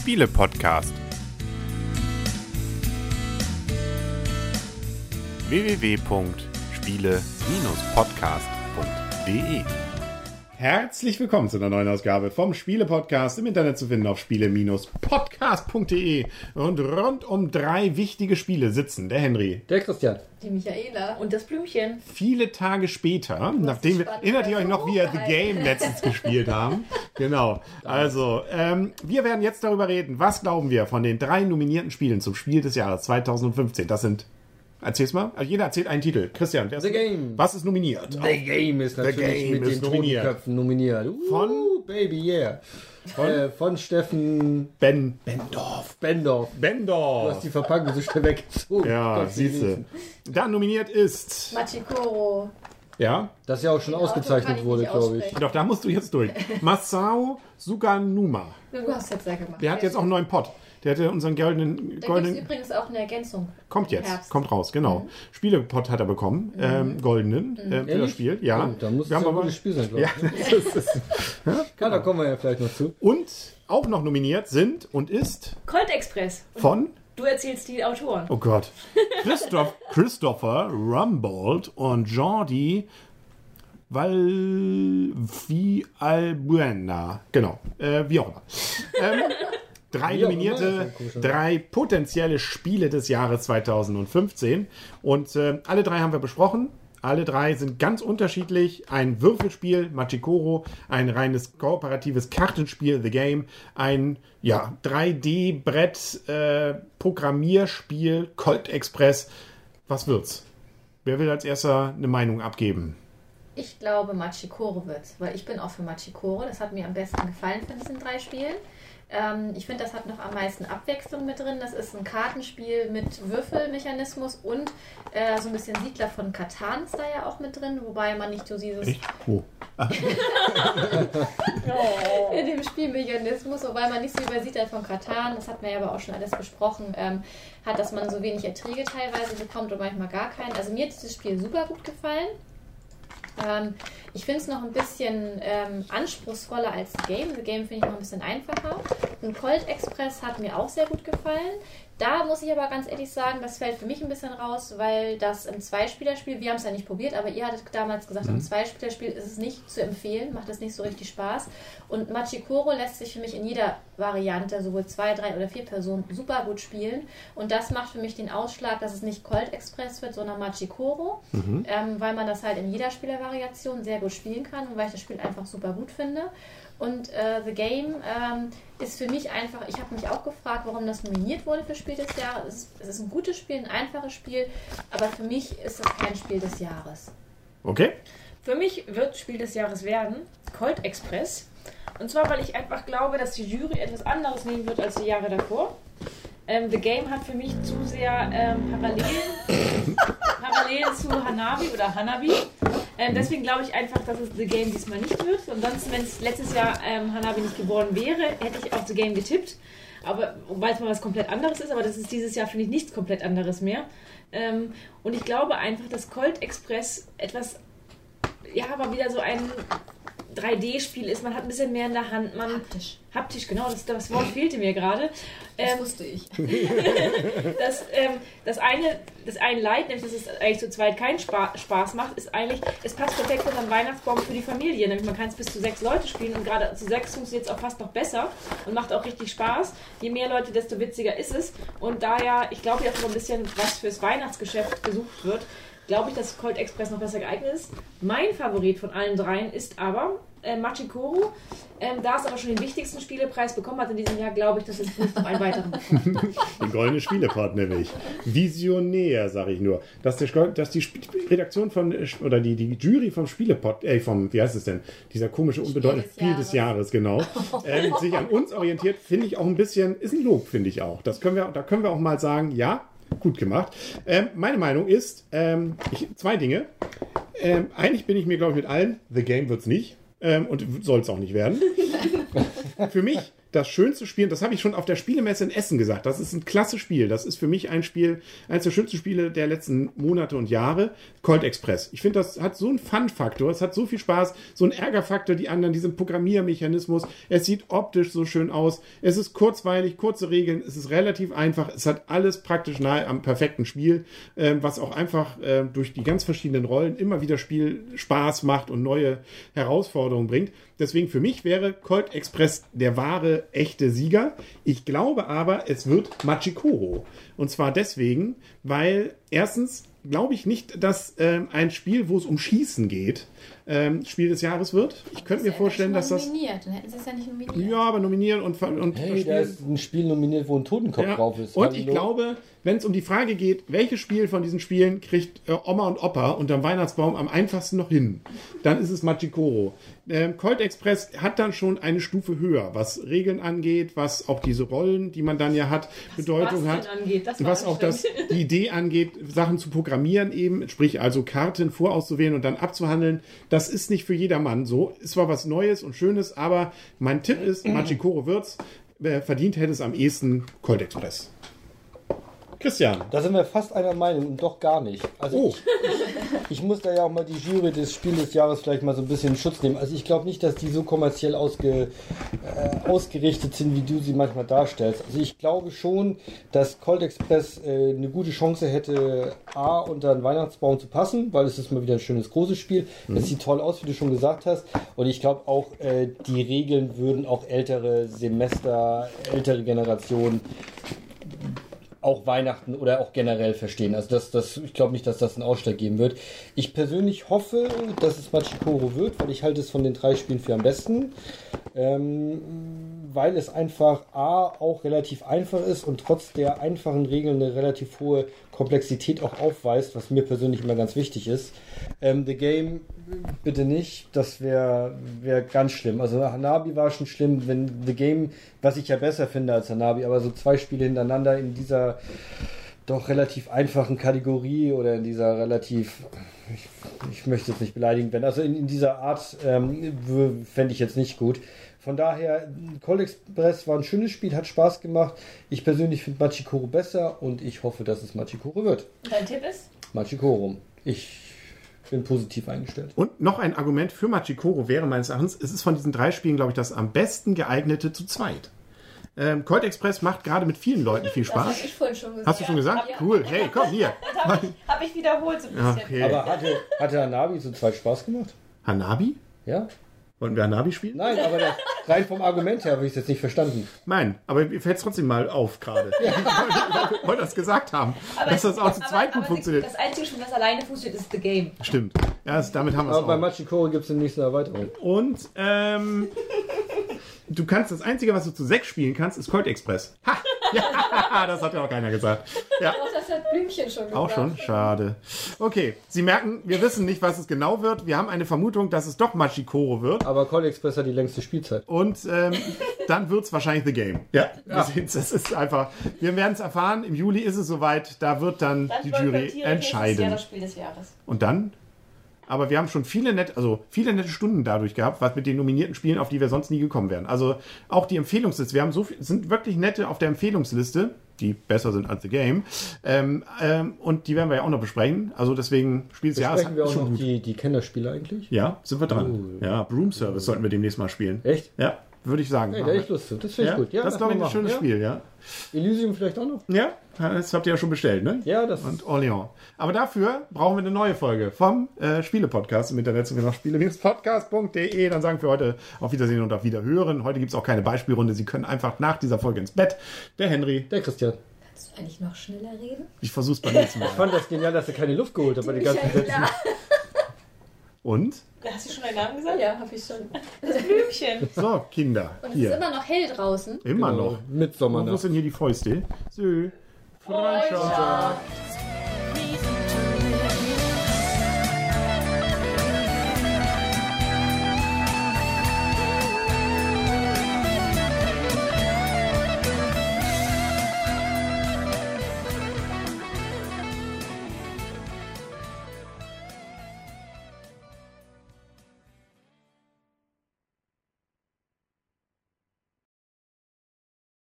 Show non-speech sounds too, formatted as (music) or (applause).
Spiele-Podcast. www.spiele-podcast.de Herzlich willkommen zu einer neuen Ausgabe vom Spiele-Podcast im Internet zu finden auf spiele-podcast.de. Und rund um drei wichtige Spiele sitzen der Henry. Der Christian. Die Michaela und das Blümchen. Viele Tage später, nachdem wir, erinnert ihr euch noch, wie wir The. Game letztens gespielt haben? (laughs) Genau. Also, ähm, wir werden jetzt darüber reden, was glauben wir von den drei nominierten Spielen zum Spiel des Jahres 2015. Das sind, erzähl's mal, also jeder erzählt einen Titel. Christian, wer ist, The Game. was ist nominiert? The Game ist natürlich Game mit ist den nominiert. Totenköpfen nominiert. Uh, Von? Baby, yeah. Von, äh, von Steffen Ben Bendorf. Bendorf. Du Bendorf. hast die Verpackung so schnell weggezogen. Ja, siehste. süß. Dann nominiert ist, Machikoro. Ja, Das ja auch schon Den kann ausgezeichnet ich wurde, glaube ich. doch, da musst du jetzt durch. Masao Suganuma. Du hast jetzt ja gemacht. Der hat jetzt auch einen neuen Pod. Der hatte unseren goldenen, Da goldenen übrigens auch eine Ergänzung. Kommt jetzt, Herbst. kommt raus, genau. Spielepot hat er bekommen, ähm, goldenen äh, für das? Spiel. Ja, Oh, da muss wir ja haben ein aber, gutes Spiel sein, glaube ja, ich. (laughs) das ist, Ja, da kommen wir ja vielleicht noch zu. und auch noch nominiert sind und ist Colt Express. Von, du erzählst die Autoren. oh Gott, Christoph, (laughs) Christopher Rumbold und Jordi Valvi Albuena. Genau, äh, wie auch immer. Ähm, (laughs) drei Wie immer, nominierte, drei potenzielle Spiele des Jahres 2015. Und äh, alle drei haben wir besprochen. Alle drei sind ganz unterschiedlich. Ein Würfelspiel, Machikoro, ein reines kooperatives Kartenspiel, The Game, ein ja, 3D-Brett, äh, Colt Express. Was wird's? Wer will als erster eine Meinung abgeben? Ich glaube, Machikoro wird, weil ich bin auch für Machikoro. Das hat mir am besten gefallen von diesen drei Spielen. Ähm, ich finde, das hat noch am meisten Abwechslung mit drin. Das ist ein Kartenspiel mit Würfelmechanismus und äh, so ein bisschen Siedler von Katan ist da ja auch mit drin, wobei man nicht so dieses Echt? (laughs) Oh. in dem Spielmechanismus, wobei man nicht so wie bei Siedler von Katan, das hat man ja aber auch schon alles besprochen, ähm, hat, dass man so wenig Erträge teilweise bekommt und manchmal gar keinen. Also mir hat dieses Spiel super gut gefallen. Ähm, ich finde es noch ein bisschen ähm, anspruchsvoller als The Game. The Game finde ich noch ein bisschen einfacher. Und Colt Express hat mir auch sehr gut gefallen. Da muss ich aber ganz ehrlich sagen, das fällt für mich ein bisschen raus, weil das im Zweispielerspiel, wir haben es ja nicht probiert, aber ihr hattet damals gesagt, im Zweispielerspiel ist es nicht zu empfehlen, macht es nicht so richtig Spaß. Und Machikoro lässt sich für mich in jeder Variante, sowohl zwei, drei oder vier Personen, super gut spielen. Und das macht für mich den Ausschlag, dass es nicht Colt Express wird, sondern Machikoro, ähm, weil man das halt in jeder Spielervariation sehr gut spielen kann und weil ich das Spiel einfach super gut finde. Und äh, The Game ähm, ist für mich einfach, ich habe mich auch gefragt, warum das nominiert wurde für Spiel des Jahres. Es ist, es ist ein gutes Spiel, ein einfaches Spiel, aber für mich ist es kein Spiel des Jahres. Okay? Für mich wird Spiel des Jahres werden Colt Express. Und zwar, weil ich einfach glaube, dass die Jury etwas anderes nehmen wird als die Jahre davor. Ähm, The Game hat für mich zu sehr ähm, Parallelen, (laughs) Parallelen zu Hanabi oder Hanabi. Ähm, deswegen glaube ich einfach, dass es The Game diesmal nicht wird. Ansonsten, wenn es letztes Jahr ähm, Hanabi nicht geworden wäre, hätte ich auf The Game getippt. Aber weil es mal was komplett anderes ist, aber das ist dieses Jahr, finde ich, nichts komplett anderes mehr. Ähm, und ich glaube einfach, dass Colt Express etwas, ja, aber wieder so ein 3D-Spiel ist. Man hat ein bisschen mehr in der Hand. Man, Haptisch. Haptisch, genau, das, das Wort fehlte mir gerade. Das Ähm, wusste ich. (laughs) das, ähm, das eine, das eine Leid, nämlich dass es eigentlich zu zweit keinen Spa Spaß macht, ist eigentlich, es passt perfekt unter den Weihnachtsbaum für die Familie. Nämlich man kann es bis zu sechs Leute spielen und gerade zu sechs funktioniert es auch fast noch besser und macht auch richtig Spaß. Je mehr Leute, desto witziger ist es. Und da ja, ich glaube, dass so ein bisschen was fürs Weihnachtsgeschäft gesucht wird, glaube ich, dass Colt Express noch besser geeignet ist. Mein Favorit von allen dreien ist aber äh, Machikoro. Ähm, da es aber schon den wichtigsten Spielepreis bekommen hat in diesem Jahr, glaube ich, dass es nicht noch einen weiteren. (laughs) Den goldenen Spielepart nämlich. Visionär, sage ich nur. Dass, der, Sp- dass die Redaktion von, oder die, die Jury vom Spielepot, äh, vom, wie heißt es denn? Dieser komische, unbedeutende des Spiel des Jahres, genau. (laughs) ähm, sich an uns orientiert, finde ich auch ein bisschen, ist ein Lob, finde ich auch. Das können wir, da können wir auch mal sagen, ja, gut gemacht. Ähm, meine Meinung ist, ähm, ich, zwei Dinge. Ähm, eigentlich bin ich mir, glaube ich, mit allen, The Game wird's nicht. Ähm, und soll es auch nicht werden. (laughs) Für mich das schönste Spiel, das habe ich schon auf der Spielemesse in Essen gesagt, das ist ein klasse Spiel. Das ist für mich ein Spiel, eines der schönsten Spiele der letzten Monate und Jahre. Colt Express. Ich finde, das hat so einen Fun-Faktor, es hat so viel Spaß, so einen Ärgerfaktor, die anderen, diesen Programmiermechanismus. Es sieht optisch so schön aus. Es ist kurzweilig, kurze Regeln, es ist relativ einfach, es hat alles praktisch nahe am perfekten Spiel, ähm, was auch einfach äh, durch die ganz verschiedenen Rollen immer wieder Spiel Spaß macht und neue Herausforderungen bringt. Deswegen für mich wäre Colt Express der wahre, echte Sieger. Ich glaube aber, es wird Machikoro. Und zwar deswegen, weil erstens glaube ich nicht, dass ähm, ein Spiel, wo es um Schießen geht, ähm, Spiel des Jahres wird. Ich könnte mir vorstellen, dass das. nominiert. Dann hätten sie es ja nicht nominiert. Ja, aber nominieren und, und Hey, da ist ein Spiel nominiert, wo ein Totenkopf ja. drauf ist. Und ich Hallo? glaube, wenn es um die Frage geht, welches Spiel von diesen Spielen kriegt äh, Oma und Opa unterm Weihnachtsbaum am einfachsten noch hin, dann ist es Machikoro. Ähm, Colt Express hat dann schon eine Stufe höher, was Regeln angeht, was auch diese Rollen, die man dann ja hat, Bedeutung was hat. denn angeht, was auch das, die Idee angeht, Sachen zu programmieren eben, sprich also Karten vorauszuwählen und dann abzuhandeln. Das ist nicht für jedermann so. Ist zwar was Neues und Schönes, aber mein Tipp ist, Machikoro wird's. Wer verdient hätte es am ehesten Colt Express. Christian. Da sind wir fast einer Meinung und doch gar nicht. Also Oh, ich, ich muss da ja auch mal die Jury des Spiel des Jahres vielleicht mal so ein bisschen in Schutz nehmen. Also ich glaube nicht, dass die so kommerziell ausge, äh, ausgerichtet sind, wie du sie manchmal darstellst. Also ich glaube schon, dass Colt Express äh, eine gute Chance hätte, A, unter den Weihnachtsbaum zu passen, weil es ist mal wieder ein schönes großes Spiel. Es sieht toll aus, wie du schon gesagt hast. Und ich glaube auch, äh, die Regeln würden auch ältere Semester, ältere Generationen auch Weihnachten oder auch generell verstehen. Also das, das, ich glaube nicht, dass das einen Ausschlag geben wird. Ich persönlich hoffe, dass es Machikoro wird, weil ich halte es von den drei Spielen für am besten. Ähm, weil es einfach A auch relativ einfach ist und trotz der einfachen Regeln eine relativ hohe Komplexität auch aufweist, was mir persönlich immer ganz wichtig ist. Ähm, The Game bitte nicht, das wäre wär ganz schlimm. Also Hanabi war schon schlimm, wenn The Game, was ich ja besser finde als Hanabi, aber so zwei Spiele hintereinander in dieser doch relativ einfachen Kategorie oder in dieser relativ, ich, ich möchte jetzt nicht beleidigend werden, also in, in dieser Art ähm, fände ich jetzt nicht gut. Von daher, Call Express war ein schönes Spiel, hat Spaß gemacht. Ich persönlich finde Machikoro besser und ich hoffe, dass es Machikoro wird. Und dein Tipp ist? Machikoro. Ich bin positiv eingestellt. und noch ein Argument für Machikoro wäre meines Erachtens, es ist von diesen drei Spielen, glaube ich, das am besten geeignete zu zweit. Ähm, Colt Express macht gerade mit vielen Leuten viel Das habe Spaß. ich vorhin schon gesagt. Hast du schon gesagt? Ja. Cool. Hey, komm hier. (laughs) Das habe ich, hab ich wiederholt so ein bisschen. okay. Aber hatte, hatte Hanabi zu zweit Spaß gemacht? Hanabi? Ja? Wollten wir Hanabi spielen? Nein, aber das, rein vom Argument her habe ich es jetzt nicht verstanden. Nein, aber mir fällt es trotzdem mal auf gerade. (laughs) Ich wollte- das gesagt haben, dass das auch zu zweit gut aber funktioniert. Das einzige Spiel, das alleine funktioniert, ist The Game. Stimmt. Ja, das, damit haben wir es Aber bei auch. Machikoro gibt es eine nächste Erweiterung. Und ähm, du kannst das Einzige, was du zu sechs spielen kannst, ist Colt Express. Ha! (laughs) Ja, das hat ja auch keiner gesagt. Ja. Auch das hat Blümchen schon gesagt. Auch schon? Schade. Okay, Sie merken, wir wissen nicht, was es genau wird. Wir haben eine Vermutung, dass es doch Machikoro wird. Aber Call Express hat die längste Spielzeit. Und ähm, dann wird es wahrscheinlich The Game. Ja, wir sehen's, das ist einfach. Wir werden es erfahren. Im Juli ist es soweit. Da wird dann Dann die Jury ich nächstes Jahr entscheiden. das Spiel des Jahres. Und dann? Aber wir haben schon viele nette, also viele nette Stunden dadurch gehabt, was mit den nominierten Spielen, auf die wir sonst nie gekommen wären. Also auch die Empfehlungsliste. Wir haben so viel, es sind wirklich nette auf der Empfehlungsliste, die besser sind als The Game. Ähm, ähm, und die werden wir ja auch noch besprechen. Also deswegen Spiel des Jahres Sprechen wir auch noch gut. die, die Kennerspiele eigentlich? Ja, sind wir dran. Oh. Ja, Broom Service sollten wir demnächst mal spielen. Echt? Ja, würde ich sagen. Nee, da ich. Lust zu. Das finde ich ja? gut. Ja, das ist, glaube ich, ein schönes ja. Spiel, ja. Elysium vielleicht auch noch? Ja, das habt ihr ja schon bestellt, ne? Ja, das Und Orléans. Aber dafür brauchen wir eine neue Folge vom äh, Spiele-Podcast. Im Internet noch spiele-podcast.de. Dann sagen wir heute auf Wiedersehen und auf Wiederhören. Heute gibt es auch keine Beispielrunde. Sie können einfach nach dieser Folge ins Bett. Der Henry, der Christian. Kannst du eigentlich noch schneller reden? ich versuch's beim nächsten Mal. Ich fand das genial, dass er keine Luft geholt hat bei den ganzen Sätzen. Und? Hast du schon deinen Namen gesagt? Ja, habe ich schon. Das Blümchen. So, Kinder. Und es ist immer noch hell draußen. Immer Genau. noch. Mit Wo Sommernacht. sind hier die Fäuste? So. Freundschaft. Freundschaft.